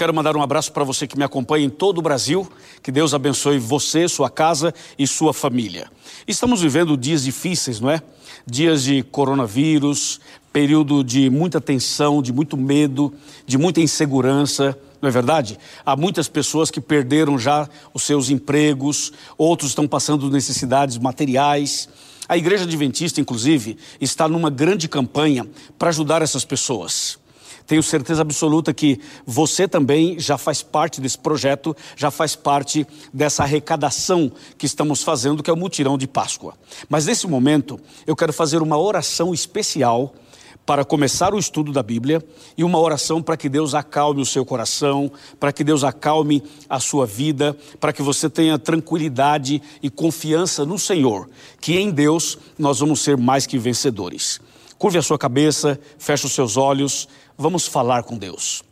Quero mandar um abraço para você que me acompanha em todo o Brasil. Que Deus abençoe você, sua casa e sua família. Estamos vivendo dias difíceis, não é? Dias de coronavírus, período de muita tensão, de muito medo, de muita insegurança. Não é verdade? Há muitas pessoas que perderam já os seus empregos, outros estão passando necessidades materiais. A Igreja Adventista, inclusive, está numa grande campanha para ajudar essas pessoas. Tenho certeza absoluta que você também já faz parte desse projeto, já faz parte dessa arrecadação que estamos fazendo, que é o mutirão de Páscoa. Mas nesse momento, eu quero fazer uma oração especial para começar o estudo da Bíblia e uma oração para que Deus acalme o seu coração, para que Deus acalme a sua vida, para que você tenha tranquilidade e confiança no Senhor, que em Deus nós vamos ser mais que vencedores. Curve a sua cabeça, feche os seus olhos, vamos falar com Deus.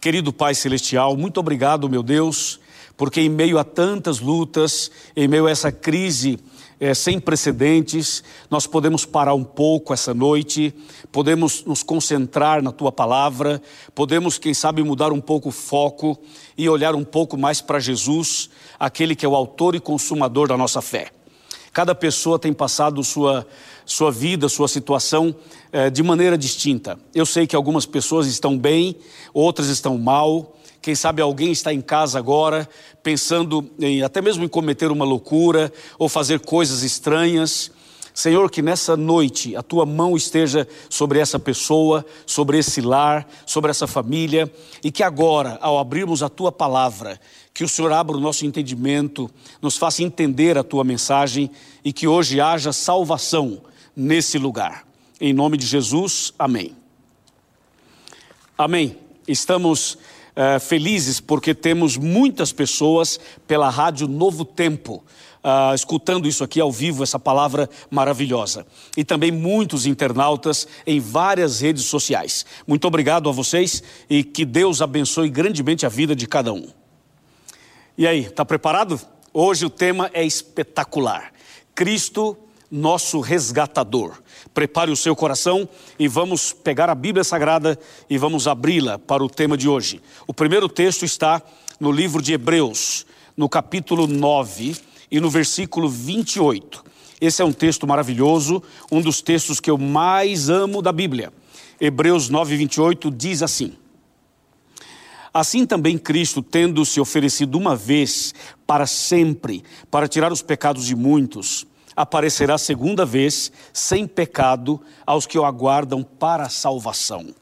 Querido Pai Celestial, muito obrigado, meu Deus, porque em meio a tantas lutas, em meio a essa crise é, sem precedentes, nós podemos parar um pouco essa noite, podemos nos concentrar na tua palavra, podemos, quem sabe, mudar um pouco o foco e olhar um pouco mais para Jesus, aquele que é o autor e consumador da nossa fé. Cada pessoa tem passado sua, sua vida, sua situação eh, de maneira distinta. Eu sei que algumas pessoas estão bem, outras estão mal. Quem sabe alguém está em casa agora pensando em até mesmo em cometer uma loucura ou fazer coisas estranhas. Senhor, que nessa noite a tua mão esteja sobre essa pessoa, sobre esse lar, sobre essa família, e que agora, ao abrirmos a tua palavra, que o Senhor abra o nosso entendimento, nos faça entender a tua mensagem e que hoje haja salvação nesse lugar. Em nome de Jesus, amém. Amém. Estamos uh, felizes porque temos muitas pessoas pela Rádio Novo Tempo uh, escutando isso aqui ao vivo, essa palavra maravilhosa. E também muitos internautas em várias redes sociais. Muito obrigado a vocês e que Deus abençoe grandemente a vida de cada um. E aí, está preparado? Hoje o tema é espetacular. Cristo, nosso resgatador. Prepare o seu coração e vamos pegar a Bíblia Sagrada e vamos abri-la para o tema de hoje. O primeiro texto está no livro de Hebreus, no capítulo 9, e no versículo 28. Esse é um texto maravilhoso, um dos textos que eu mais amo da Bíblia. Hebreus 9, 28 diz assim: Assim também Cristo, tendo se oferecido uma vez para sempre, para tirar os pecados de muitos, aparecerá segunda vez, sem pecado, aos que o aguardam para a salvação.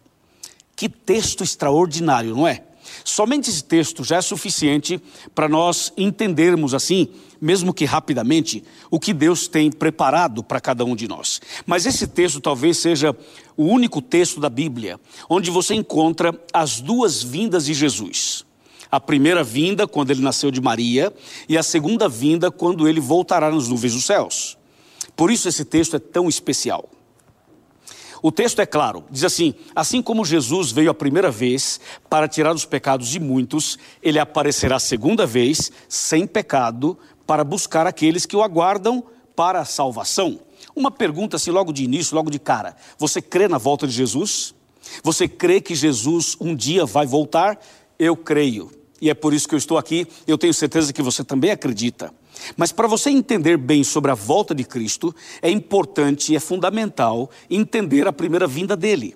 Que texto extraordinário, não é? Somente esse texto já é suficiente para nós entendermos assim, mesmo que rapidamente, o que Deus tem preparado para cada um de nós. Mas esse texto talvez seja o único texto da Bíblia onde você encontra as duas vindas de Jesus. A primeira vinda, quando ele nasceu de Maria, e a segunda vinda, quando ele voltará nas nuvens dos céus. Por isso esse texto é tão especial. O texto é claro, diz assim: assim como Jesus veio a primeira vez para tirar os pecados de muitos, ele aparecerá a segunda vez, sem pecado, para buscar aqueles que o aguardam para a salvação. Uma pergunta assim, logo de início, logo de cara: você crê na volta de Jesus? Você crê que Jesus um dia vai voltar? Eu creio. E é por isso que eu estou aqui. Eu tenho certeza que você também acredita. Mas para você entender bem sobre a volta de Cristo, é importante e é fundamental entender a primeira vinda dele.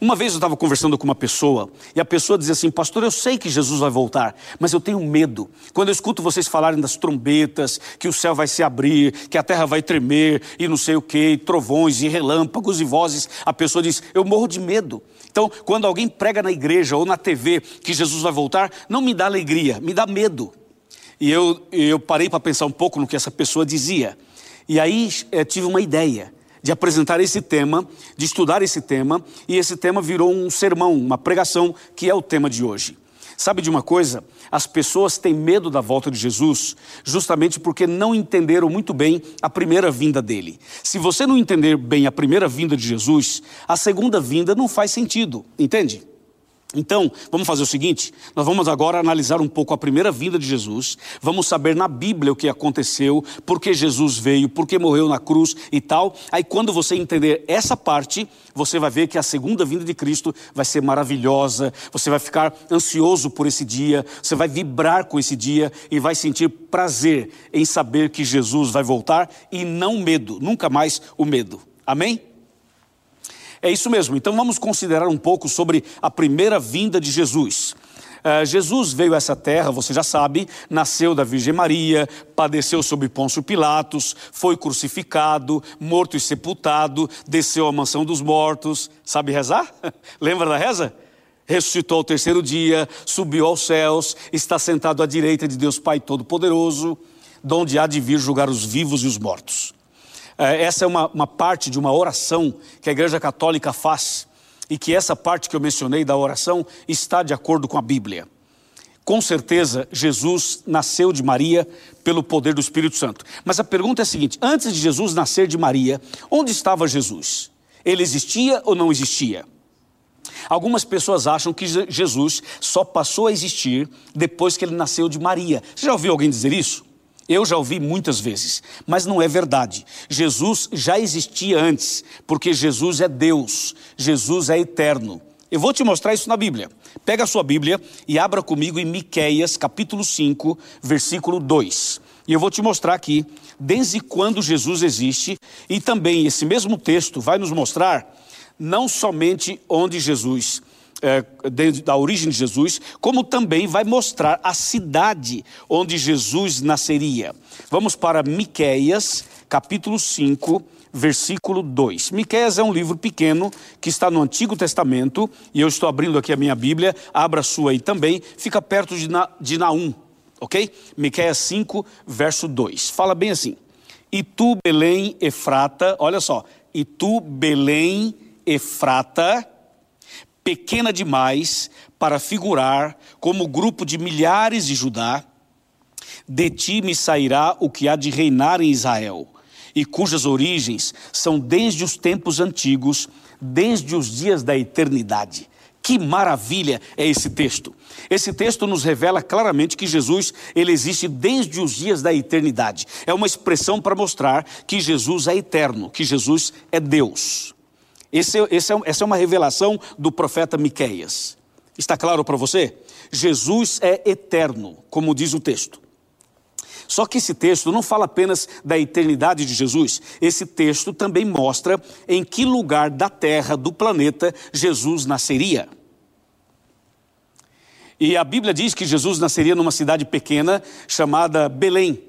Uma vez eu estava conversando com uma pessoa e a pessoa dizia assim: Pastor, eu sei que Jesus vai voltar, mas eu tenho medo. Quando eu escuto vocês falarem das trombetas, que o céu vai se abrir, que a terra vai tremer e não sei o que, trovões e relâmpagos e vozes, a pessoa diz: Eu morro de medo. Então, quando alguém prega na igreja ou na TV que Jesus vai voltar, não me dá alegria, me dá medo. E eu, eu parei para pensar um pouco no que essa pessoa dizia. E aí é, tive uma ideia de apresentar esse tema, de estudar esse tema, e esse tema virou um sermão, uma pregação, que é o tema de hoje. Sabe de uma coisa? As pessoas têm medo da volta de Jesus justamente porque não entenderam muito bem a primeira vinda dele. Se você não entender bem a primeira vinda de Jesus, a segunda vinda não faz sentido, entende? Então, vamos fazer o seguinte: nós vamos agora analisar um pouco a primeira vinda de Jesus, vamos saber na Bíblia o que aconteceu, por que Jesus veio, por que morreu na cruz e tal. Aí, quando você entender essa parte, você vai ver que a segunda vinda de Cristo vai ser maravilhosa, você vai ficar ansioso por esse dia, você vai vibrar com esse dia e vai sentir prazer em saber que Jesus vai voltar e não medo, nunca mais o medo. Amém? É isso mesmo. Então vamos considerar um pouco sobre a primeira vinda de Jesus. Uh, Jesus veio a essa terra, você já sabe, nasceu da Virgem Maria, padeceu sob Pôncio Pilatos, foi crucificado, morto e sepultado, desceu à mansão dos mortos. Sabe rezar? Lembra da reza? Ressuscitou ao terceiro dia, subiu aos céus, está sentado à direita de Deus Pai Todo-Poderoso, donde há de vir julgar os vivos e os mortos. É, essa é uma, uma parte de uma oração que a Igreja Católica faz e que essa parte que eu mencionei da oração está de acordo com a Bíblia. Com certeza, Jesus nasceu de Maria pelo poder do Espírito Santo. Mas a pergunta é a seguinte: antes de Jesus nascer de Maria, onde estava Jesus? Ele existia ou não existia? Algumas pessoas acham que Jesus só passou a existir depois que ele nasceu de Maria. Você já ouviu alguém dizer isso? Eu já ouvi muitas vezes, mas não é verdade. Jesus já existia antes, porque Jesus é Deus, Jesus é eterno. Eu vou te mostrar isso na Bíblia. Pega a sua Bíblia e abra comigo em Miqueias, capítulo 5, versículo 2. E eu vou te mostrar aqui desde quando Jesus existe e também esse mesmo texto vai nos mostrar não somente onde Jesus da origem de Jesus, como também vai mostrar a cidade onde Jesus nasceria. Vamos para Miqueias, capítulo 5, versículo 2. Miqueias é um livro pequeno que está no Antigo Testamento, e eu estou abrindo aqui a minha Bíblia, abra a sua aí também, fica perto de, Na, de Naum, ok? Miqueias 5, verso 2. Fala bem assim: E tu, Belém, Efrata, olha só, e tu, Belém, Efrata, pequena demais para figurar como grupo de milhares de Judá, de ti me sairá o que há de reinar em Israel, e cujas origens são desde os tempos antigos, desde os dias da eternidade. Que maravilha é esse texto. Esse texto nos revela claramente que Jesus, ele existe desde os dias da eternidade. É uma expressão para mostrar que Jesus é eterno, que Jesus é Deus. Esse, esse é, essa é uma revelação do profeta Miqueias. Está claro para você? Jesus é eterno, como diz o texto. Só que esse texto não fala apenas da eternidade de Jesus, esse texto também mostra em que lugar da terra, do planeta, Jesus nasceria. E a Bíblia diz que Jesus nasceria numa cidade pequena chamada Belém,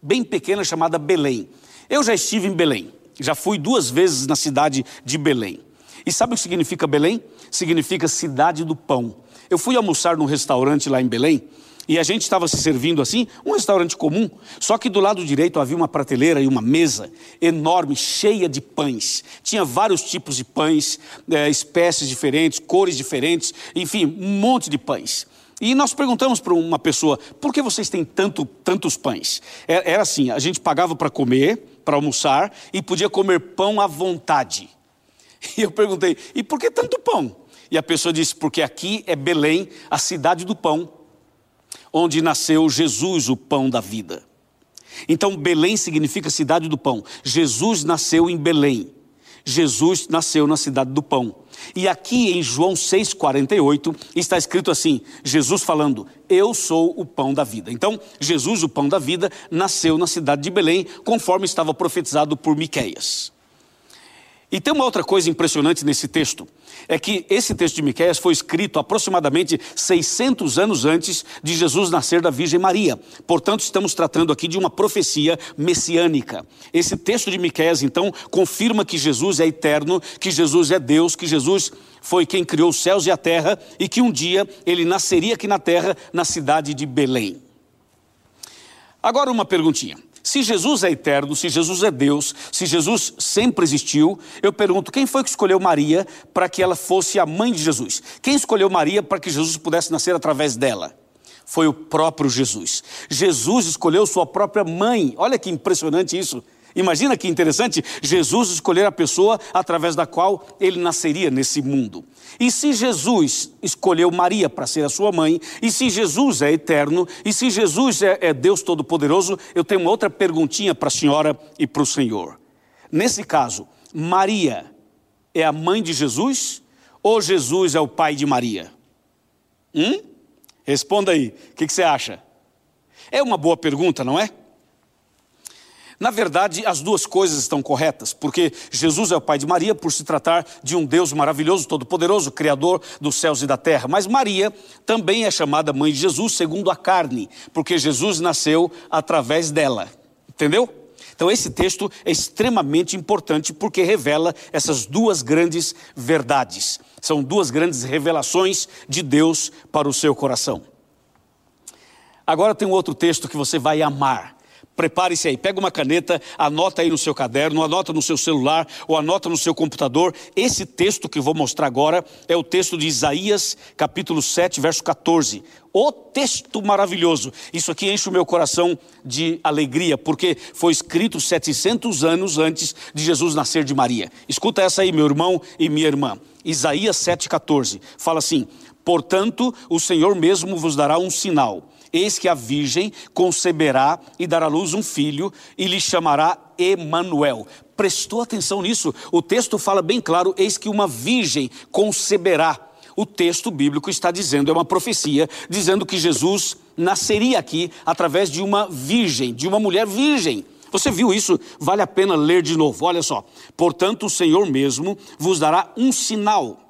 bem pequena chamada Belém. Eu já estive em Belém. Já fui duas vezes na cidade de Belém. E sabe o que significa Belém? Significa cidade do pão. Eu fui almoçar num restaurante lá em Belém e a gente estava se servindo assim, um restaurante comum, só que do lado direito havia uma prateleira e uma mesa enorme, cheia de pães. Tinha vários tipos de pães, é, espécies diferentes, cores diferentes, enfim, um monte de pães. E nós perguntamos para uma pessoa, por que vocês têm tanto, tantos pães? É, era assim, a gente pagava para comer, para almoçar e podia comer pão à vontade. E eu perguntei: e por que tanto pão? E a pessoa disse: porque aqui é Belém, a cidade do pão, onde nasceu Jesus, o pão da vida. Então, Belém significa cidade do pão. Jesus nasceu em Belém. Jesus nasceu na cidade do pão. E aqui em João 6,48 está escrito assim: Jesus falando, Eu sou o pão da vida. Então, Jesus, o pão da vida, nasceu na cidade de Belém, conforme estava profetizado por Miqueias. E tem uma outra coisa impressionante nesse texto, é que esse texto de Miqueias foi escrito aproximadamente 600 anos antes de Jesus nascer da Virgem Maria. Portanto, estamos tratando aqui de uma profecia messiânica. Esse texto de Miqueias então confirma que Jesus é eterno, que Jesus é Deus, que Jesus foi quem criou os céus e a terra e que um dia ele nasceria aqui na terra, na cidade de Belém. Agora uma perguntinha. Se Jesus é eterno, se Jesus é Deus, se Jesus sempre existiu, eu pergunto: quem foi que escolheu Maria para que ela fosse a mãe de Jesus? Quem escolheu Maria para que Jesus pudesse nascer através dela? Foi o próprio Jesus. Jesus escolheu sua própria mãe. Olha que impressionante isso. Imagina que interessante Jesus escolher a pessoa através da qual ele nasceria nesse mundo. E se Jesus escolheu Maria para ser a sua mãe, e se Jesus é eterno, e se Jesus é, é Deus Todo-Poderoso, eu tenho uma outra perguntinha para a senhora e para o senhor. Nesse caso, Maria é a mãe de Jesus ou Jesus é o pai de Maria? Hum? Responda aí, o que, que você acha? É uma boa pergunta, não é? Na verdade, as duas coisas estão corretas, porque Jesus é o pai de Maria por se tratar de um Deus maravilhoso, todo-poderoso, criador dos céus e da terra. Mas Maria também é chamada mãe de Jesus segundo a carne, porque Jesus nasceu através dela. Entendeu? Então, esse texto é extremamente importante porque revela essas duas grandes verdades. São duas grandes revelações de Deus para o seu coração. Agora tem um outro texto que você vai amar. Prepare-se aí, pega uma caneta, anota aí no seu caderno, anota no seu celular ou anota no seu computador. Esse texto que vou mostrar agora é o texto de Isaías, capítulo 7, verso 14. O texto maravilhoso. Isso aqui enche o meu coração de alegria, porque foi escrito 700 anos antes de Jesus nascer de Maria. Escuta essa aí, meu irmão e minha irmã. Isaías 7,14 fala assim: Portanto, o Senhor mesmo vos dará um sinal Eis que a virgem conceberá e dará à luz um filho e lhe chamará Emanuel. Prestou atenção nisso? O texto fala bem claro: eis que uma virgem conceberá. O texto bíblico está dizendo, é uma profecia, dizendo que Jesus nasceria aqui através de uma virgem, de uma mulher virgem. Você viu isso? Vale a pena ler de novo. Olha só. Portanto, o Senhor mesmo vos dará um sinal.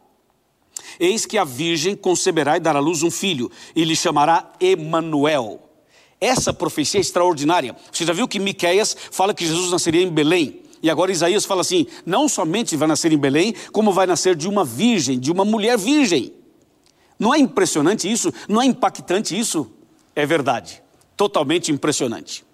Eis que a virgem conceberá e dará à luz um filho, e lhe chamará Emanuel. Essa profecia é extraordinária. Você já viu que Miqueias fala que Jesus nasceria em Belém? E agora Isaías fala assim: não somente vai nascer em Belém, como vai nascer de uma virgem, de uma mulher virgem. Não é impressionante isso? Não é impactante isso? É verdade. Totalmente impressionante.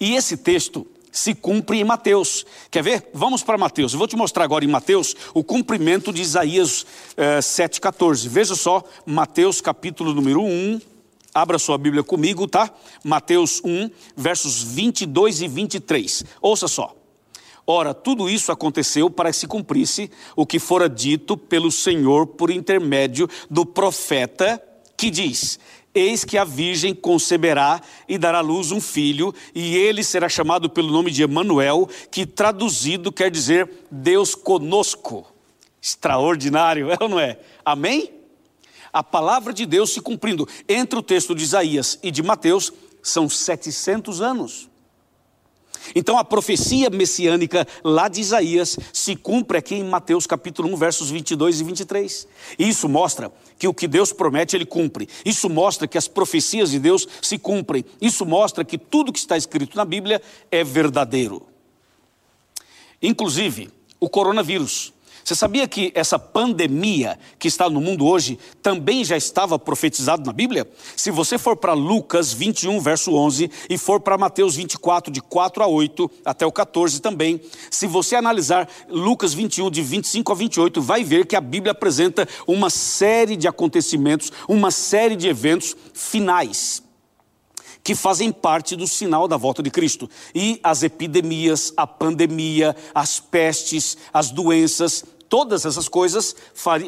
E esse texto se cumpre em Mateus. Quer ver? Vamos para Mateus. Eu vou te mostrar agora em Mateus o cumprimento de Isaías eh, 7,14. Veja só, Mateus capítulo número 1. Abra sua Bíblia comigo, tá? Mateus 1, versos 22 e 23. Ouça só. Ora, tudo isso aconteceu para que se cumprisse o que fora dito pelo Senhor por intermédio do profeta que diz: Eis que a virgem conceberá e dará à luz um filho, e ele será chamado pelo nome de Emanuel, que traduzido quer dizer Deus conosco. Extraordinário, é ou não é? Amém? A palavra de Deus se cumprindo. Entre o texto de Isaías e de Mateus são 700 anos. Então a profecia messiânica lá de Isaías se cumpre aqui em Mateus capítulo 1, versos 22 e 23. E isso mostra que o que Deus promete, ele cumpre. Isso mostra que as profecias de Deus se cumprem. Isso mostra que tudo que está escrito na Bíblia é verdadeiro. Inclusive, o coronavírus. Você sabia que essa pandemia que está no mundo hoje também já estava profetizado na Bíblia? Se você for para Lucas 21, verso 11, e for para Mateus 24, de 4 a 8, até o 14 também, se você analisar Lucas 21, de 25 a 28, vai ver que a Bíblia apresenta uma série de acontecimentos, uma série de eventos finais que fazem parte do sinal da volta de Cristo. E as epidemias, a pandemia, as pestes, as doenças, todas essas coisas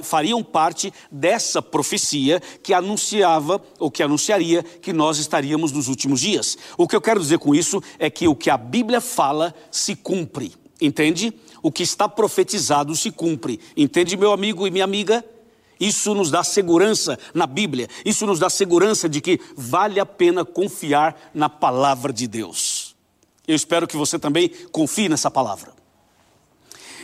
fariam parte dessa profecia que anunciava ou que anunciaria que nós estaríamos nos últimos dias. O que eu quero dizer com isso é que o que a Bíblia fala se cumpre. Entende? O que está profetizado se cumpre. Entende, meu amigo e minha amiga? Isso nos dá segurança na Bíblia, isso nos dá segurança de que vale a pena confiar na palavra de Deus. Eu espero que você também confie nessa palavra.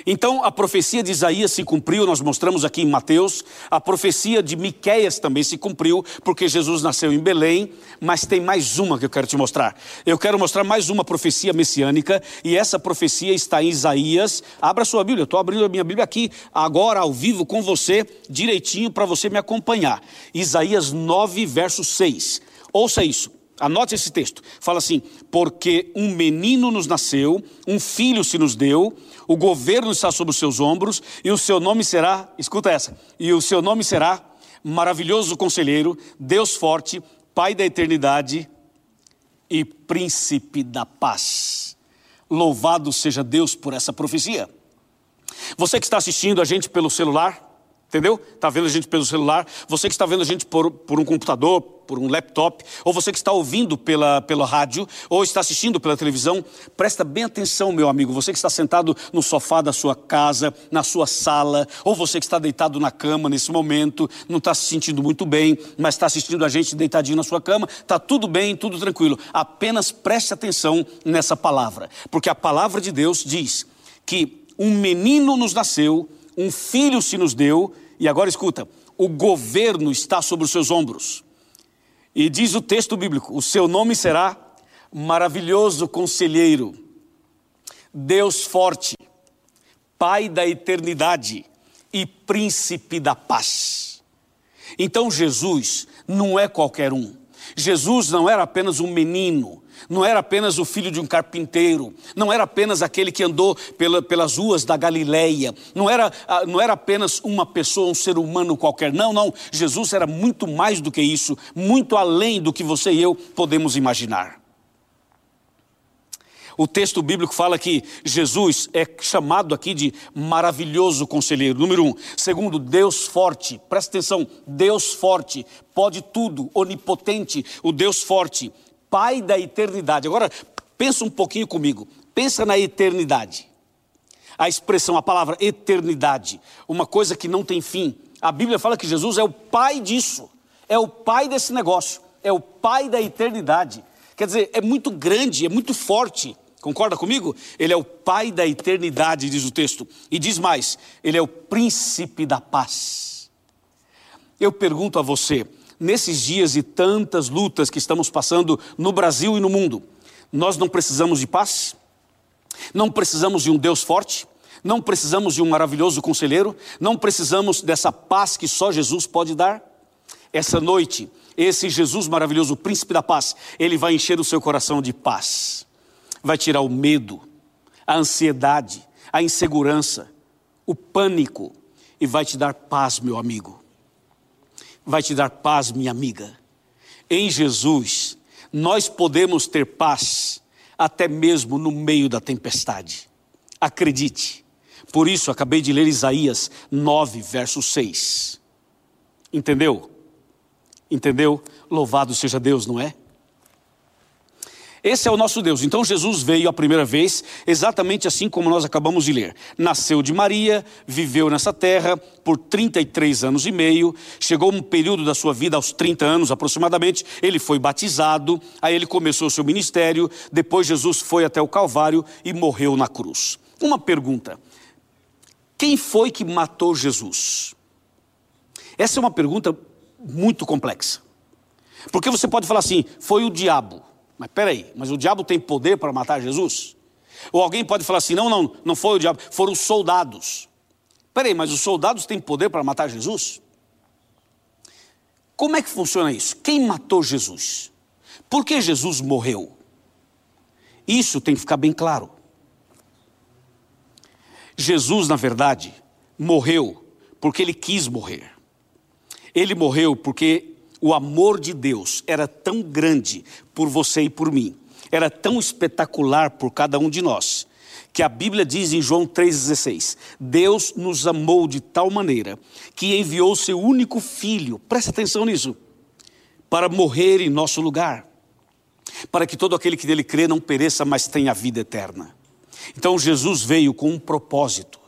Então a profecia de Isaías se cumpriu, nós mostramos aqui em Mateus, a profecia de Miqueias também se cumpriu, porque Jesus nasceu em Belém, mas tem mais uma que eu quero te mostrar. Eu quero mostrar mais uma profecia messiânica, e essa profecia está em Isaías. Abra sua Bíblia, eu estou abrindo a minha Bíblia aqui agora ao vivo com você, direitinho para você me acompanhar. Isaías 9, verso 6. Ouça isso. Anote esse texto. Fala assim: Porque um menino nos nasceu, um filho se nos deu, o governo está sobre os seus ombros, e o seu nome será, escuta essa, e o seu nome será Maravilhoso Conselheiro, Deus Forte, Pai da Eternidade e Príncipe da Paz. Louvado seja Deus por essa profecia. Você que está assistindo a gente pelo celular, Entendeu? Está vendo a gente pelo celular, você que está vendo a gente por, por um computador, por um laptop, ou você que está ouvindo pela, pela rádio, ou está assistindo pela televisão, presta bem atenção, meu amigo. Você que está sentado no sofá da sua casa, na sua sala, ou você que está deitado na cama nesse momento, não está se sentindo muito bem, mas está assistindo a gente deitadinho na sua cama, está tudo bem, tudo tranquilo. Apenas preste atenção nessa palavra, porque a palavra de Deus diz que um menino nos nasceu, um filho se nos deu, e agora escuta: o governo está sobre os seus ombros. E diz o texto bíblico: o seu nome será maravilhoso conselheiro, Deus forte, Pai da eternidade e príncipe da paz. Então Jesus não é qualquer um. Jesus não era apenas um menino, não era apenas o filho de um carpinteiro, não era apenas aquele que andou pela, pelas ruas da Galileia, não era, ah, não era apenas uma pessoa, um ser humano qualquer. Não, não. Jesus era muito mais do que isso, muito além do que você e eu podemos imaginar. O texto bíblico fala que Jesus é chamado aqui de maravilhoso conselheiro. Número um. Segundo, Deus forte. Presta atenção, Deus forte, pode tudo, onipotente, o Deus forte. Pai da eternidade. Agora, pensa um pouquinho comigo. Pensa na eternidade. A expressão, a palavra eternidade, uma coisa que não tem fim. A Bíblia fala que Jesus é o pai disso. É o pai desse negócio. É o pai da eternidade. Quer dizer, é muito grande, é muito forte. Concorda comigo? Ele é o pai da eternidade, diz o texto. E diz mais: ele é o príncipe da paz. Eu pergunto a você, nesses dias e tantas lutas que estamos passando no Brasil e no mundo, nós não precisamos de paz? Não precisamos de um Deus forte? Não precisamos de um maravilhoso conselheiro? Não precisamos dessa paz que só Jesus pode dar? Essa noite, esse Jesus maravilhoso, príncipe da paz, ele vai encher o seu coração de paz. Vai tirar o medo, a ansiedade, a insegurança, o pânico e vai te dar paz, meu amigo vai te dar paz, minha amiga. Em Jesus, nós podemos ter paz até mesmo no meio da tempestade. Acredite. Por isso, acabei de ler Isaías 9, verso 6. Entendeu? Entendeu? Louvado seja Deus, não é? Esse é o nosso Deus. Então Jesus veio a primeira vez exatamente assim como nós acabamos de ler. Nasceu de Maria, viveu nessa terra por 33 anos e meio, chegou um período da sua vida aos 30 anos aproximadamente, ele foi batizado, aí ele começou o seu ministério, depois Jesus foi até o Calvário e morreu na cruz. Uma pergunta: quem foi que matou Jesus? Essa é uma pergunta muito complexa. Porque você pode falar assim: foi o diabo. Mas peraí, mas o diabo tem poder para matar Jesus? Ou alguém pode falar assim: não, não, não foi o diabo, foram os soldados. Peraí, mas os soldados têm poder para matar Jesus? Como é que funciona isso? Quem matou Jesus? Por que Jesus morreu? Isso tem que ficar bem claro. Jesus, na verdade, morreu porque ele quis morrer. Ele morreu porque o amor de Deus era tão grande por você e por mim, era tão espetacular por cada um de nós, que a Bíblia diz em João 3,16: Deus nos amou de tal maneira que enviou seu único filho, presta atenção nisso, para morrer em nosso lugar, para que todo aquele que nele crê não pereça, mas tenha vida eterna. Então Jesus veio com um propósito.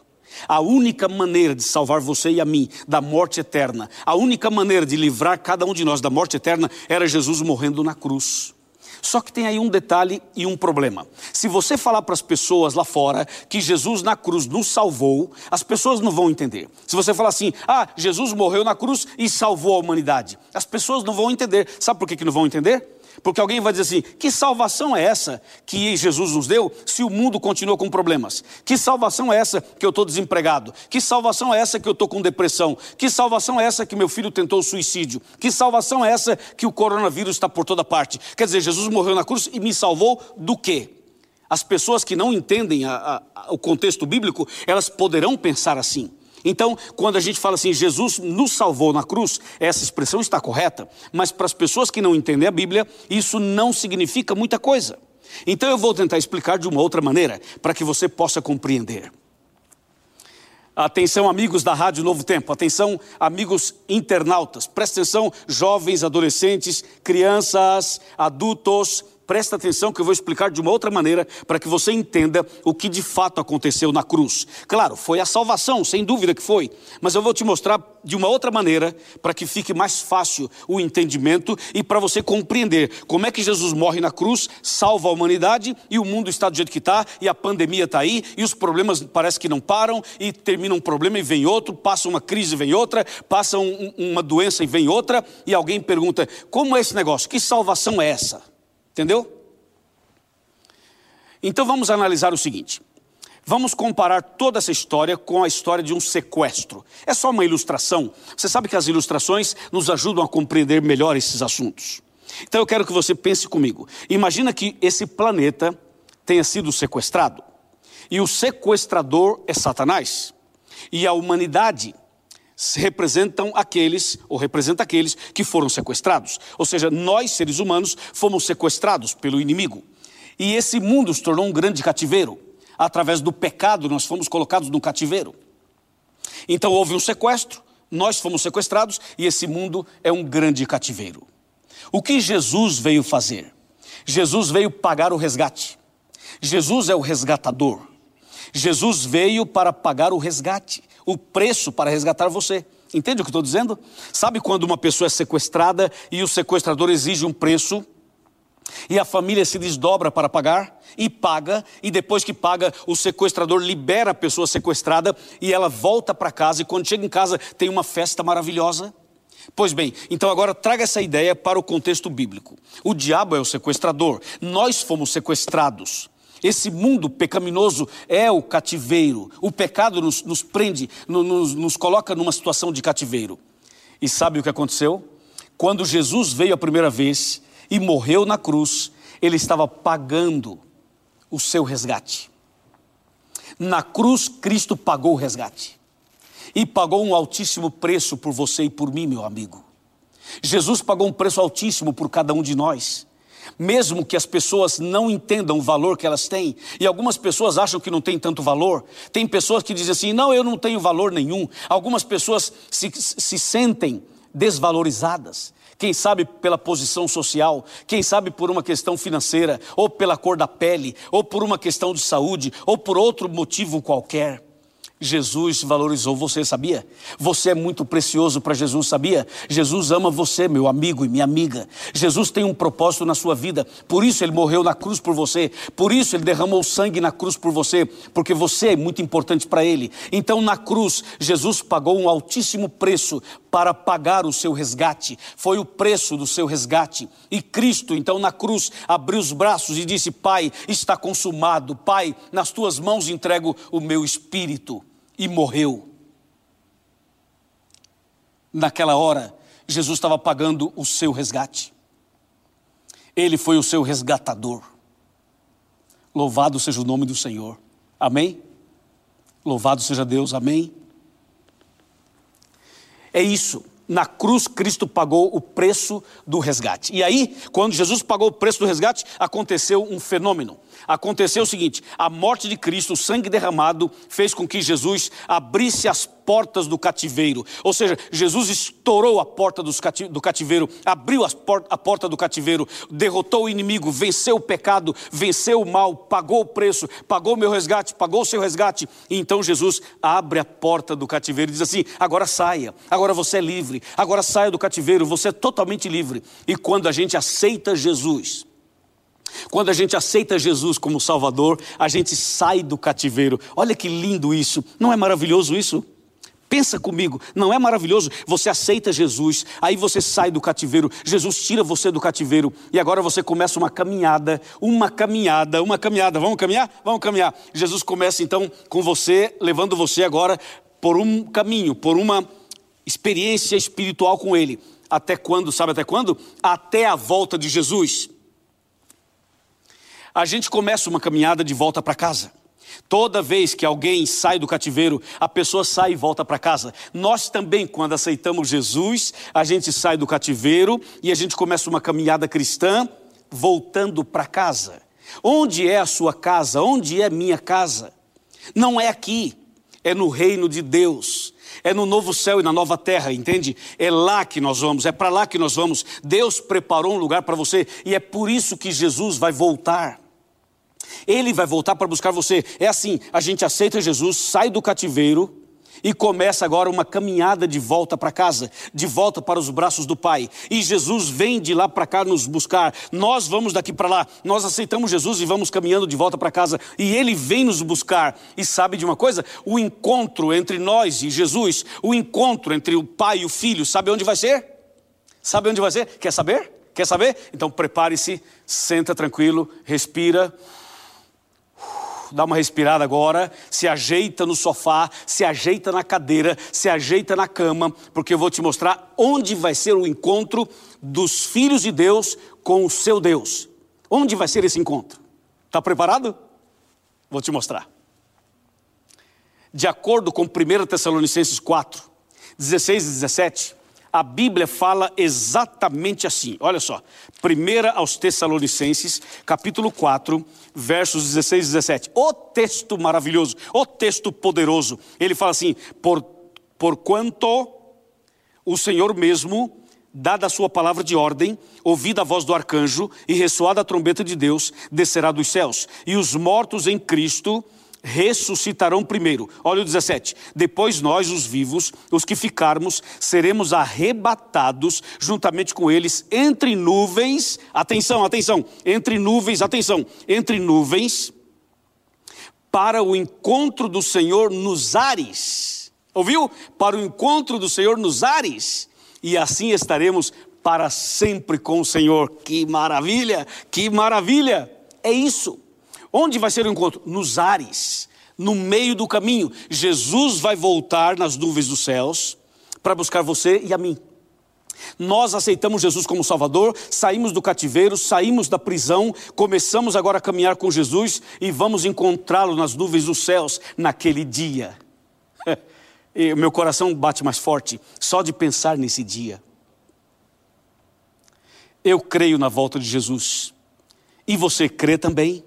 A única maneira de salvar você e a mim da morte eterna, a única maneira de livrar cada um de nós da morte eterna era Jesus morrendo na cruz. Só que tem aí um detalhe e um problema. Se você falar para as pessoas lá fora que Jesus na cruz nos salvou, as pessoas não vão entender. Se você falar assim, ah, Jesus morreu na cruz e salvou a humanidade, as pessoas não vão entender. Sabe por que, que não vão entender? Porque alguém vai dizer assim: que salvação é essa que Jesus nos deu se o mundo continua com problemas? Que salvação é essa que eu estou desempregado? Que salvação é essa que eu estou com depressão? Que salvação é essa que meu filho tentou suicídio? Que salvação é essa que o coronavírus está por toda parte? Quer dizer, Jesus morreu na cruz e me salvou do quê? As pessoas que não entendem a, a, o contexto bíblico, elas poderão pensar assim. Então, quando a gente fala assim, Jesus nos salvou na cruz, essa expressão está correta, mas para as pessoas que não entendem a Bíblia, isso não significa muita coisa. Então eu vou tentar explicar de uma outra maneira, para que você possa compreender. Atenção, amigos da Rádio Novo Tempo, atenção, amigos internautas, presta atenção, jovens, adolescentes, crianças, adultos, presta atenção que eu vou explicar de uma outra maneira para que você entenda o que de fato aconteceu na cruz. Claro, foi a salvação, sem dúvida que foi, mas eu vou te mostrar de uma outra maneira para que fique mais fácil o entendimento e para você compreender como é que Jesus morre na cruz, salva a humanidade e o mundo está do jeito que está e a pandemia está aí e os problemas parece que não param e termina um problema e vem outro, passa uma crise e vem outra, passa um, uma doença e vem outra e alguém pergunta como é esse negócio? Que salvação é essa? Entendeu? Então vamos analisar o seguinte. Vamos comparar toda essa história com a história de um sequestro. É só uma ilustração. Você sabe que as ilustrações nos ajudam a compreender melhor esses assuntos. Então eu quero que você pense comigo. Imagina que esse planeta tenha sido sequestrado. E o sequestrador é Satanás. E a humanidade representam aqueles, ou representa aqueles que foram sequestrados. Ou seja, nós, seres humanos, fomos sequestrados pelo inimigo. E esse mundo se tornou um grande cativeiro. Através do pecado, nós fomos colocados no cativeiro. Então houve um sequestro, nós fomos sequestrados e esse mundo é um grande cativeiro. O que Jesus veio fazer? Jesus veio pagar o resgate. Jesus é o resgatador. Jesus veio para pagar o resgate o preço para resgatar você. Entende o que estou dizendo? Sabe quando uma pessoa é sequestrada e o sequestrador exige um preço e a família se desdobra para pagar e paga, e depois que paga, o sequestrador libera a pessoa sequestrada e ela volta para casa, e quando chega em casa tem uma festa maravilhosa. Pois bem, então agora traga essa ideia para o contexto bíblico. O diabo é o sequestrador, nós fomos sequestrados. Esse mundo pecaminoso é o cativeiro. O pecado nos, nos prende, nos, nos coloca numa situação de cativeiro. E sabe o que aconteceu? Quando Jesus veio a primeira vez e morreu na cruz, ele estava pagando o seu resgate. Na cruz, Cristo pagou o resgate. E pagou um altíssimo preço por você e por mim, meu amigo. Jesus pagou um preço altíssimo por cada um de nós mesmo que as pessoas não entendam o valor que elas têm, e algumas pessoas acham que não tem tanto valor, tem pessoas que dizem assim: não, eu não tenho valor nenhum. Algumas pessoas se, se sentem desvalorizadas. Quem sabe pela posição social, quem sabe por uma questão financeira, ou pela cor da pele, ou por uma questão de saúde, ou por outro motivo qualquer. Jesus valorizou você, sabia? Você é muito precioso para Jesus, sabia? Jesus ama você, meu amigo e minha amiga. Jesus tem um propósito na sua vida, por isso ele morreu na cruz por você, por isso ele derramou sangue na cruz por você, porque você é muito importante para ele. Então, na cruz, Jesus pagou um altíssimo preço para pagar o seu resgate, foi o preço do seu resgate. E Cristo, então, na cruz, abriu os braços e disse: Pai, está consumado, Pai, nas tuas mãos entrego o meu espírito e morreu. Naquela hora, Jesus estava pagando o seu resgate. Ele foi o seu resgatador. Louvado seja o nome do Senhor. Amém? Louvado seja Deus. Amém? É isso. Na cruz, Cristo pagou o preço do resgate. E aí, quando Jesus pagou o preço do resgate, aconteceu um fenômeno aconteceu o seguinte: a morte de Cristo, o sangue derramado, fez com que Jesus abrisse as portas do cativeiro. Ou seja, Jesus estourou a porta do cativeiro, abriu a porta do cativeiro, derrotou o inimigo, venceu o pecado, venceu o mal, pagou o preço, pagou o meu resgate, pagou o seu resgate. E então Jesus abre a porta do cativeiro e diz assim: agora saia, agora você é livre, agora saia do cativeiro, você é totalmente livre. E quando a gente aceita Jesus, quando a gente aceita Jesus como Salvador, a gente sai do cativeiro. Olha que lindo isso. Não é maravilhoso isso? Pensa comigo, não é maravilhoso? Você aceita Jesus, aí você sai do cativeiro, Jesus tira você do cativeiro e agora você começa uma caminhada, uma caminhada, uma caminhada. Vamos caminhar? Vamos caminhar. Jesus começa então com você, levando você agora por um caminho, por uma experiência espiritual com Ele. Até quando? Sabe até quando? Até a volta de Jesus a gente começa uma caminhada de volta para casa. Toda vez que alguém sai do cativeiro, a pessoa sai e volta para casa. Nós também, quando aceitamos Jesus, a gente sai do cativeiro e a gente começa uma caminhada cristã voltando para casa. Onde é a sua casa? Onde é minha casa? Não é aqui, é no reino de Deus. É no novo céu e na nova terra, entende? É lá que nós vamos, é para lá que nós vamos. Deus preparou um lugar para você e é por isso que Jesus vai voltar. Ele vai voltar para buscar você. É assim: a gente aceita Jesus, sai do cativeiro e começa agora uma caminhada de volta para casa, de volta para os braços do Pai. E Jesus vem de lá para cá nos buscar. Nós vamos daqui para lá. Nós aceitamos Jesus e vamos caminhando de volta para casa. E Ele vem nos buscar. E sabe de uma coisa? O encontro entre nós e Jesus, o encontro entre o Pai e o Filho, sabe onde vai ser? Sabe onde vai ser? Quer saber? Quer saber? Então prepare-se, senta tranquilo, respira dá uma respirada agora, se ajeita no sofá, se ajeita na cadeira, se ajeita na cama, porque eu vou te mostrar onde vai ser o encontro dos filhos de Deus com o seu Deus. Onde vai ser esse encontro? Está preparado? Vou te mostrar. De acordo com 1 Tessalonicenses 4, 16 e 17, a Bíblia fala exatamente assim. Olha só, 1 aos Tessalonicenses, capítulo 4, versos 16 e 17. O texto maravilhoso, o texto poderoso. Ele fala assim: por, por quanto o Senhor mesmo, dada a sua palavra de ordem, ouvida a voz do arcanjo e ressoada a trombeta de Deus, descerá dos céus, e os mortos em Cristo ressuscitarão primeiro. Olha o 17. Depois nós, os vivos, os que ficarmos, seremos arrebatados juntamente com eles entre nuvens. Atenção, atenção. Entre nuvens, atenção. Entre nuvens para o encontro do Senhor nos ares. Ouviu? Para o encontro do Senhor nos ares. E assim estaremos para sempre com o Senhor. Que maravilha! Que maravilha! É isso. Onde vai ser o encontro? Nos ares, no meio do caminho. Jesus vai voltar nas nuvens dos céus para buscar você e a mim. Nós aceitamos Jesus como Salvador, saímos do cativeiro, saímos da prisão, começamos agora a caminhar com Jesus e vamos encontrá-lo nas nuvens dos céus naquele dia. E meu coração bate mais forte só de pensar nesse dia. Eu creio na volta de Jesus. E você crê também?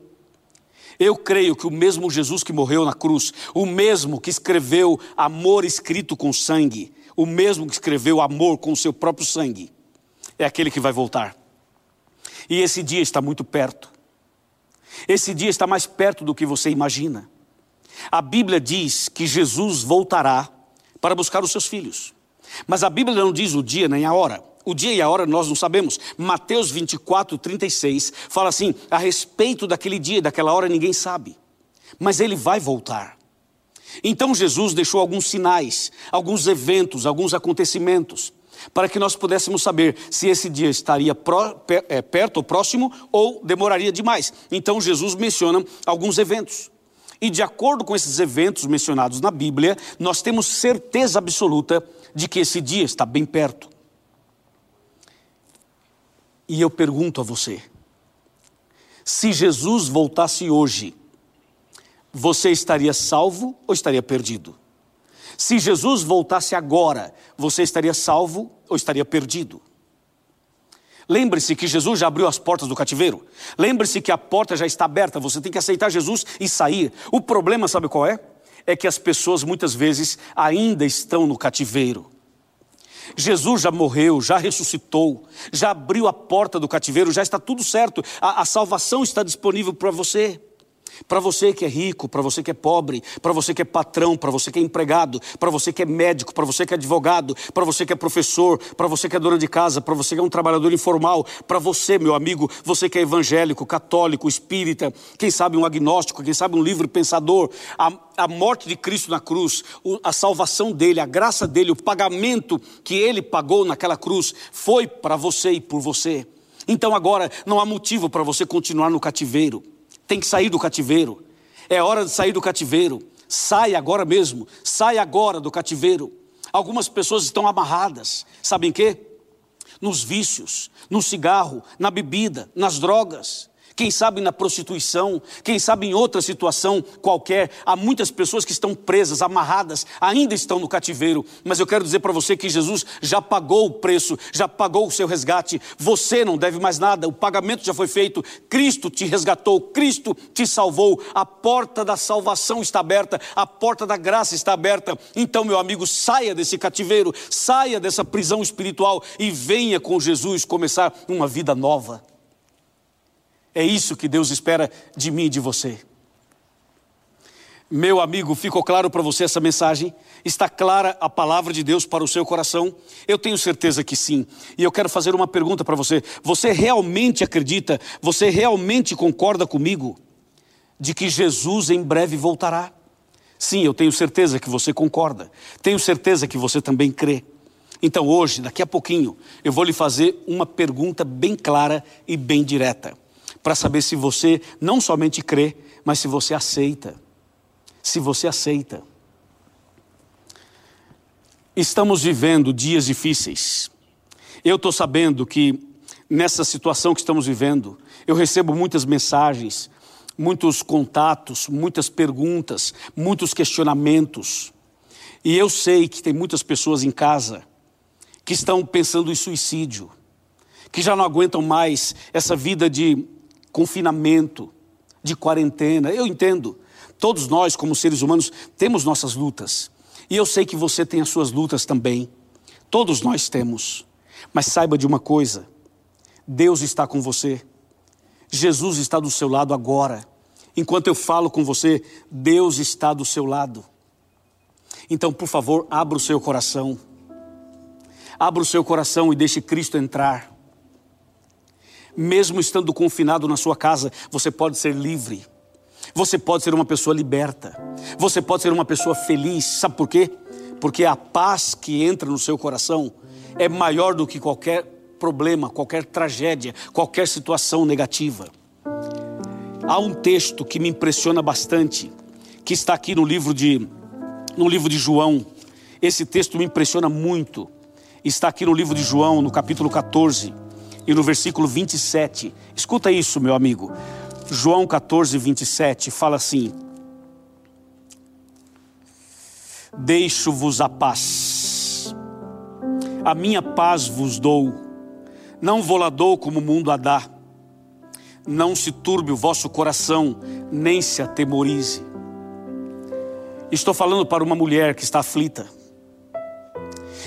Eu creio que o mesmo Jesus que morreu na cruz, o mesmo que escreveu amor escrito com sangue, o mesmo que escreveu amor com o seu próprio sangue, é aquele que vai voltar. E esse dia está muito perto. Esse dia está mais perto do que você imagina. A Bíblia diz que Jesus voltará para buscar os seus filhos. Mas a Bíblia não diz o dia nem a hora. O dia e a hora nós não sabemos. Mateus 24, 36 fala assim: a respeito daquele dia daquela hora ninguém sabe, mas ele vai voltar. Então Jesus deixou alguns sinais, alguns eventos, alguns acontecimentos, para que nós pudéssemos saber se esse dia estaria é, perto ou próximo ou demoraria demais. Então Jesus menciona alguns eventos. E de acordo com esses eventos mencionados na Bíblia, nós temos certeza absoluta de que esse dia está bem perto. E eu pergunto a você: se Jesus voltasse hoje, você estaria salvo ou estaria perdido? Se Jesus voltasse agora, você estaria salvo ou estaria perdido? Lembre-se que Jesus já abriu as portas do cativeiro. Lembre-se que a porta já está aberta, você tem que aceitar Jesus e sair. O problema, sabe qual é? É que as pessoas muitas vezes ainda estão no cativeiro. Jesus já morreu, já ressuscitou, já abriu a porta do cativeiro, já está tudo certo. A, a salvação está disponível para você. Para você que é rico, para você que é pobre, para você que é patrão, para você que é empregado, para você que é médico, para você que é advogado, para você que é professor, para você que é dona de casa, para você que é um trabalhador informal, para você, meu amigo, você que é evangélico, católico, espírita, quem sabe um agnóstico, quem sabe um livre pensador, a, a morte de Cristo na cruz, a salvação dele, a graça dele, o pagamento que ele pagou naquela cruz foi para você e por você. Então agora não há motivo para você continuar no cativeiro tem que sair do cativeiro. É hora de sair do cativeiro. Sai agora mesmo. Sai agora do cativeiro. Algumas pessoas estão amarradas. Sabem quê? Nos vícios, no cigarro, na bebida, nas drogas. Quem sabe na prostituição, quem sabe em outra situação qualquer. Há muitas pessoas que estão presas, amarradas, ainda estão no cativeiro. Mas eu quero dizer para você que Jesus já pagou o preço, já pagou o seu resgate. Você não deve mais nada, o pagamento já foi feito. Cristo te resgatou, Cristo te salvou. A porta da salvação está aberta, a porta da graça está aberta. Então, meu amigo, saia desse cativeiro, saia dessa prisão espiritual e venha com Jesus começar uma vida nova. É isso que Deus espera de mim e de você. Meu amigo, ficou claro para você essa mensagem? Está clara a palavra de Deus para o seu coração? Eu tenho certeza que sim. E eu quero fazer uma pergunta para você. Você realmente acredita, você realmente concorda comigo de que Jesus em breve voltará? Sim, eu tenho certeza que você concorda. Tenho certeza que você também crê. Então hoje, daqui a pouquinho, eu vou lhe fazer uma pergunta bem clara e bem direta para saber se você não somente crê, mas se você aceita. Se você aceita. Estamos vivendo dias difíceis. Eu estou sabendo que nessa situação que estamos vivendo, eu recebo muitas mensagens, muitos contatos, muitas perguntas, muitos questionamentos. E eu sei que tem muitas pessoas em casa que estão pensando em suicídio, que já não aguentam mais essa vida de confinamento, de quarentena. Eu entendo. Todos nós, como seres humanos, temos nossas lutas. E eu sei que você tem as suas lutas também. Todos nós temos. Mas saiba de uma coisa: Deus está com você. Jesus está do seu lado agora. Enquanto eu falo com você, Deus está do seu lado. Então, por favor, abra o seu coração. Abra o seu coração e deixe Cristo entrar. Mesmo estando confinado na sua casa, você pode ser livre. Você pode ser uma pessoa liberta. Você pode ser uma pessoa feliz. Sabe por quê? Porque a paz que entra no seu coração é maior do que qualquer problema, qualquer tragédia, qualquer situação negativa. Há um texto que me impressiona bastante, que está aqui no livro de no livro de João. Esse texto me impressiona muito. Está aqui no livro de João, no capítulo 14 e no versículo 27. Escuta isso, meu amigo. João 14, 27 fala assim: Deixo-vos a paz, a minha paz vos dou, não vou lá dou como o mundo a dá. Não se turbe o vosso coração, nem se atemorize. Estou falando para uma mulher que está aflita.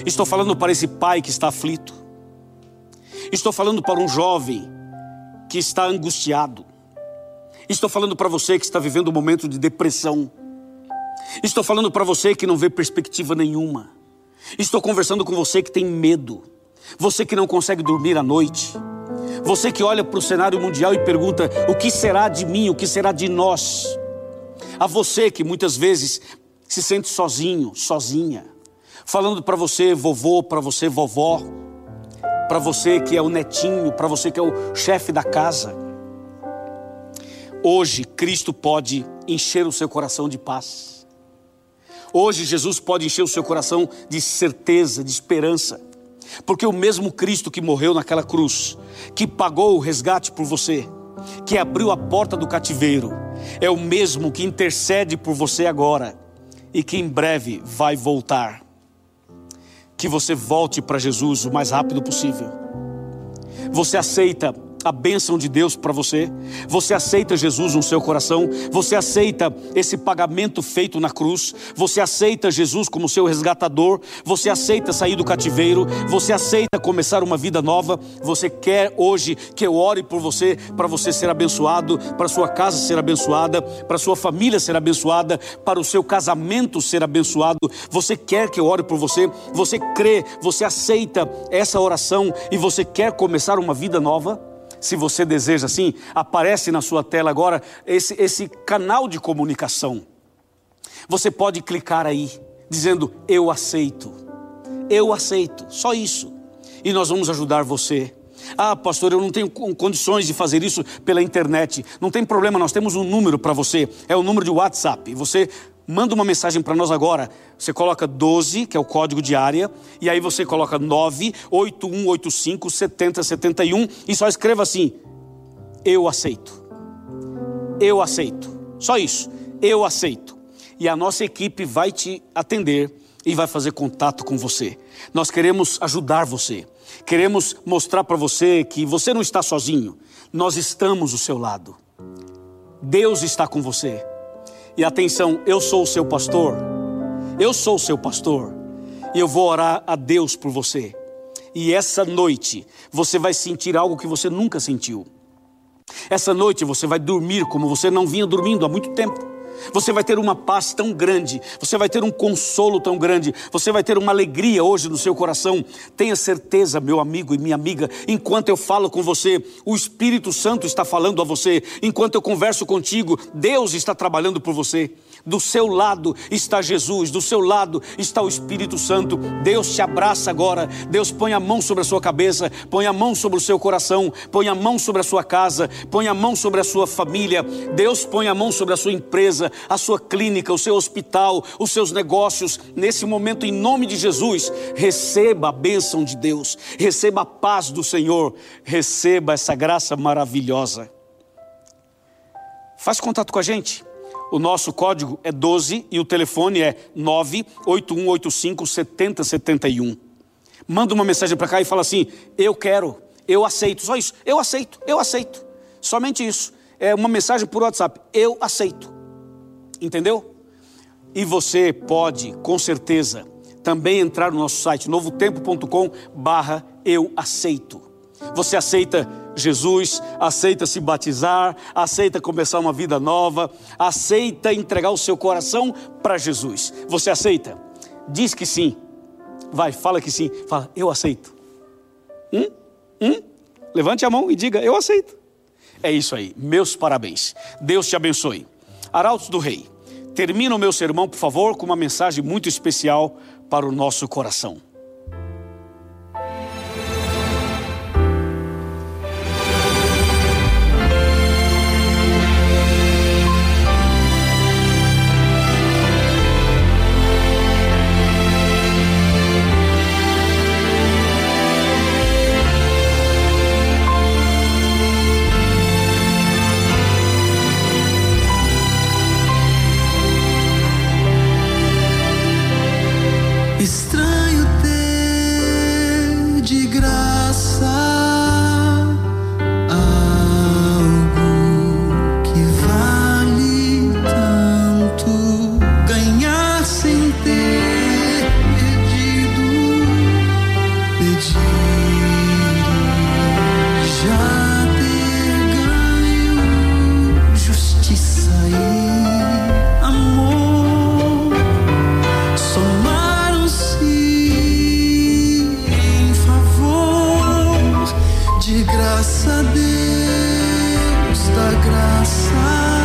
Estou falando para esse pai que está aflito. Estou falando para um jovem que está angustiado. Estou falando para você que está vivendo um momento de depressão. Estou falando para você que não vê perspectiva nenhuma. Estou conversando com você que tem medo. Você que não consegue dormir à noite. Você que olha para o cenário mundial e pergunta: o que será de mim, o que será de nós? A você que muitas vezes se sente sozinho, sozinha. Falando para você, vovô, para você, vovó para você que é o netinho, para você que é o chefe da casa. Hoje, Cristo pode encher o seu coração de paz. Hoje, Jesus pode encher o seu coração de certeza, de esperança. Porque o mesmo Cristo que morreu naquela cruz, que pagou o resgate por você, que abriu a porta do cativeiro, é o mesmo que intercede por você agora e que em breve vai voltar que você volte para Jesus o mais rápido possível. Você aceita a bênção de Deus para você, você aceita Jesus no seu coração, você aceita esse pagamento feito na cruz, você aceita Jesus como seu resgatador, você aceita sair do cativeiro, você aceita começar uma vida nova, você quer hoje que eu ore por você, para você ser abençoado, para sua casa ser abençoada, para sua família ser abençoada, para o seu casamento ser abençoado, você quer que eu ore por você, você crê, você aceita essa oração e você quer começar uma vida nova? Se você deseja assim, aparece na sua tela agora esse, esse canal de comunicação. Você pode clicar aí, dizendo: Eu aceito, eu aceito, só isso. E nós vamos ajudar você. Ah, pastor, eu não tenho condições de fazer isso pela internet. Não tem problema, nós temos um número para você. É o número de WhatsApp. Você manda uma mensagem para nós agora. Você coloca 12, que é o código de área, e aí você coloca 98185 7071 e só escreva assim: eu aceito. Eu aceito. Só isso. Eu aceito. E a nossa equipe vai te atender e vai fazer contato com você. Nós queremos ajudar você. Queremos mostrar para você que você não está sozinho. Nós estamos do seu lado. Deus está com você. E atenção, eu sou o seu pastor. Eu sou o seu pastor. E eu vou orar a Deus por você. E essa noite você vai sentir algo que você nunca sentiu. Essa noite você vai dormir como você não vinha dormindo há muito tempo. Você vai ter uma paz tão grande, você vai ter um consolo tão grande, você vai ter uma alegria hoje no seu coração. Tenha certeza, meu amigo e minha amiga, enquanto eu falo com você, o Espírito Santo está falando a você, enquanto eu converso contigo, Deus está trabalhando por você. Do seu lado está Jesus, do seu lado está o Espírito Santo. Deus te abraça agora. Deus põe a mão sobre a sua cabeça, põe a mão sobre o seu coração, põe a mão sobre a sua casa, põe a mão sobre a sua família. Deus põe a mão sobre a sua empresa, a sua clínica, o seu hospital, os seus negócios. Nesse momento, em nome de Jesus, receba a bênção de Deus, receba a paz do Senhor, receba essa graça maravilhosa. Faz contato com a gente. O nosso código é 12 e o telefone é 98185 7071. Manda uma mensagem para cá e fala assim: Eu quero, eu aceito. Só isso. Eu aceito, eu aceito. Somente isso. É uma mensagem por WhatsApp. Eu aceito. Entendeu? E você pode, com certeza, também entrar no nosso site novotempo.com barra eu aceito. Você aceita Jesus, aceita se batizar, aceita começar uma vida nova, aceita entregar o seu coração para Jesus. Você aceita? Diz que sim. Vai, fala que sim. Fala, eu aceito. Hum? Hum? Levante a mão e diga, eu aceito. É isso aí, meus parabéns. Deus te abençoe. Arautos do Rei, termina o meu sermão, por favor, com uma mensagem muito especial para o nosso coração. graça, Deus da graça.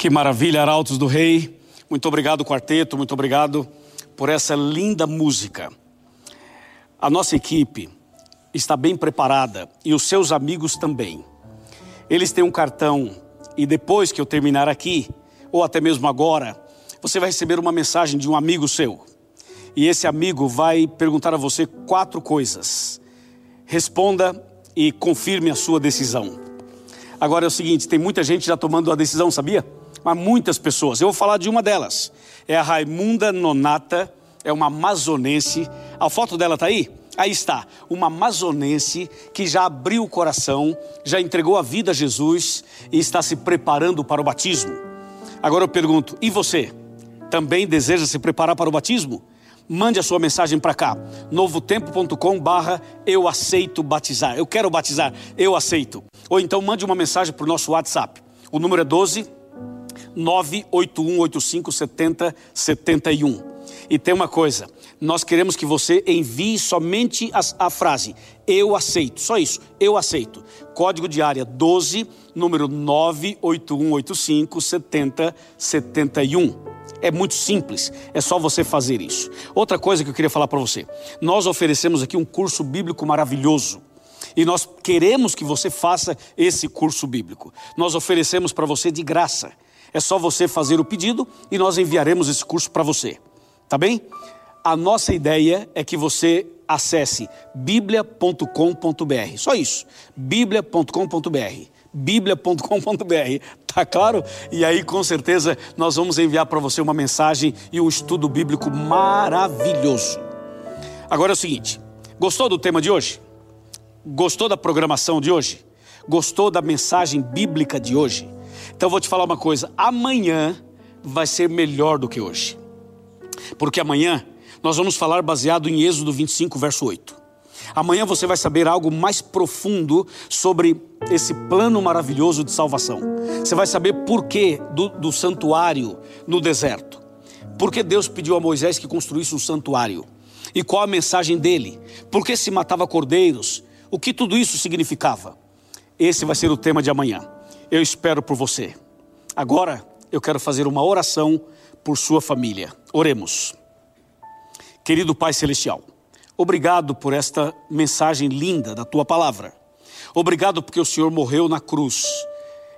Que maravilha, Arautos do Rei. Muito obrigado, quarteto, muito obrigado por essa linda música. A nossa equipe está bem preparada e os seus amigos também. Eles têm um cartão e depois que eu terminar aqui, ou até mesmo agora, você vai receber uma mensagem de um amigo seu. E esse amigo vai perguntar a você quatro coisas. Responda e confirme a sua decisão. Agora é o seguinte: tem muita gente já tomando a decisão, sabia? Mas muitas pessoas. Eu vou falar de uma delas. É a Raimunda Nonata, é uma amazonense. A foto dela tá aí? Aí está, uma amazonense que já abriu o coração, já entregou a vida a Jesus e está se preparando para o batismo. Agora eu pergunto: e você? Também deseja se preparar para o batismo? Mande a sua mensagem para cá, novotempo.com barra eu aceito batizar. Eu quero batizar, eu aceito. Ou então mande uma mensagem para o nosso WhatsApp. O número é 12 981857071. E tem uma coisa, nós queremos que você envie somente a, a, frase eu aceito, só isso, eu aceito. Código de área 12, número 981857071. É muito simples, é só você fazer isso. Outra coisa que eu queria falar para você: nós oferecemos aqui um curso bíblico maravilhoso. E nós queremos que você faça esse curso bíblico. Nós oferecemos para você de graça. É só você fazer o pedido e nós enviaremos esse curso para você. Tá bem? A nossa ideia é que você acesse biblia.com.br. Só isso. biblia.com.br. biblia.com.br. Tá claro? E aí, com certeza, nós vamos enviar para você uma mensagem e um estudo bíblico maravilhoso. Agora é o seguinte: gostou do tema de hoje? Gostou da programação de hoje? Gostou da mensagem bíblica de hoje? Então eu vou te falar uma coisa: amanhã vai ser melhor do que hoje. Porque amanhã nós vamos falar baseado em Êxodo 25, verso 8. Amanhã você vai saber algo mais profundo sobre esse plano maravilhoso de salvação. Você vai saber por que do, do santuário no deserto. Por que Deus pediu a Moisés que construísse um santuário? E qual a mensagem dele? Por que se matava cordeiros? O que tudo isso significava? Esse vai ser o tema de amanhã. Eu espero por você. Agora eu quero fazer uma oração por sua família. Oremos. Querido Pai Celestial, obrigado por esta mensagem linda da tua palavra. Obrigado porque o Senhor morreu na cruz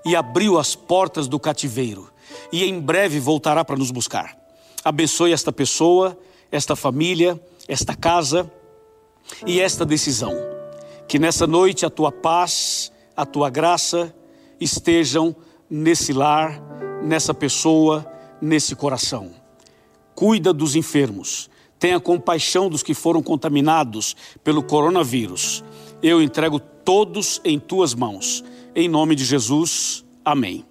e abriu as portas do cativeiro e em breve voltará para nos buscar. Abençoe esta pessoa, esta família, esta casa e esta decisão. Que nessa noite a tua paz, a tua graça estejam nesse lar, nessa pessoa, nesse coração. Cuida dos enfermos, tenha compaixão dos que foram contaminados pelo coronavírus. Eu entrego todos em tuas mãos. Em nome de Jesus, amém.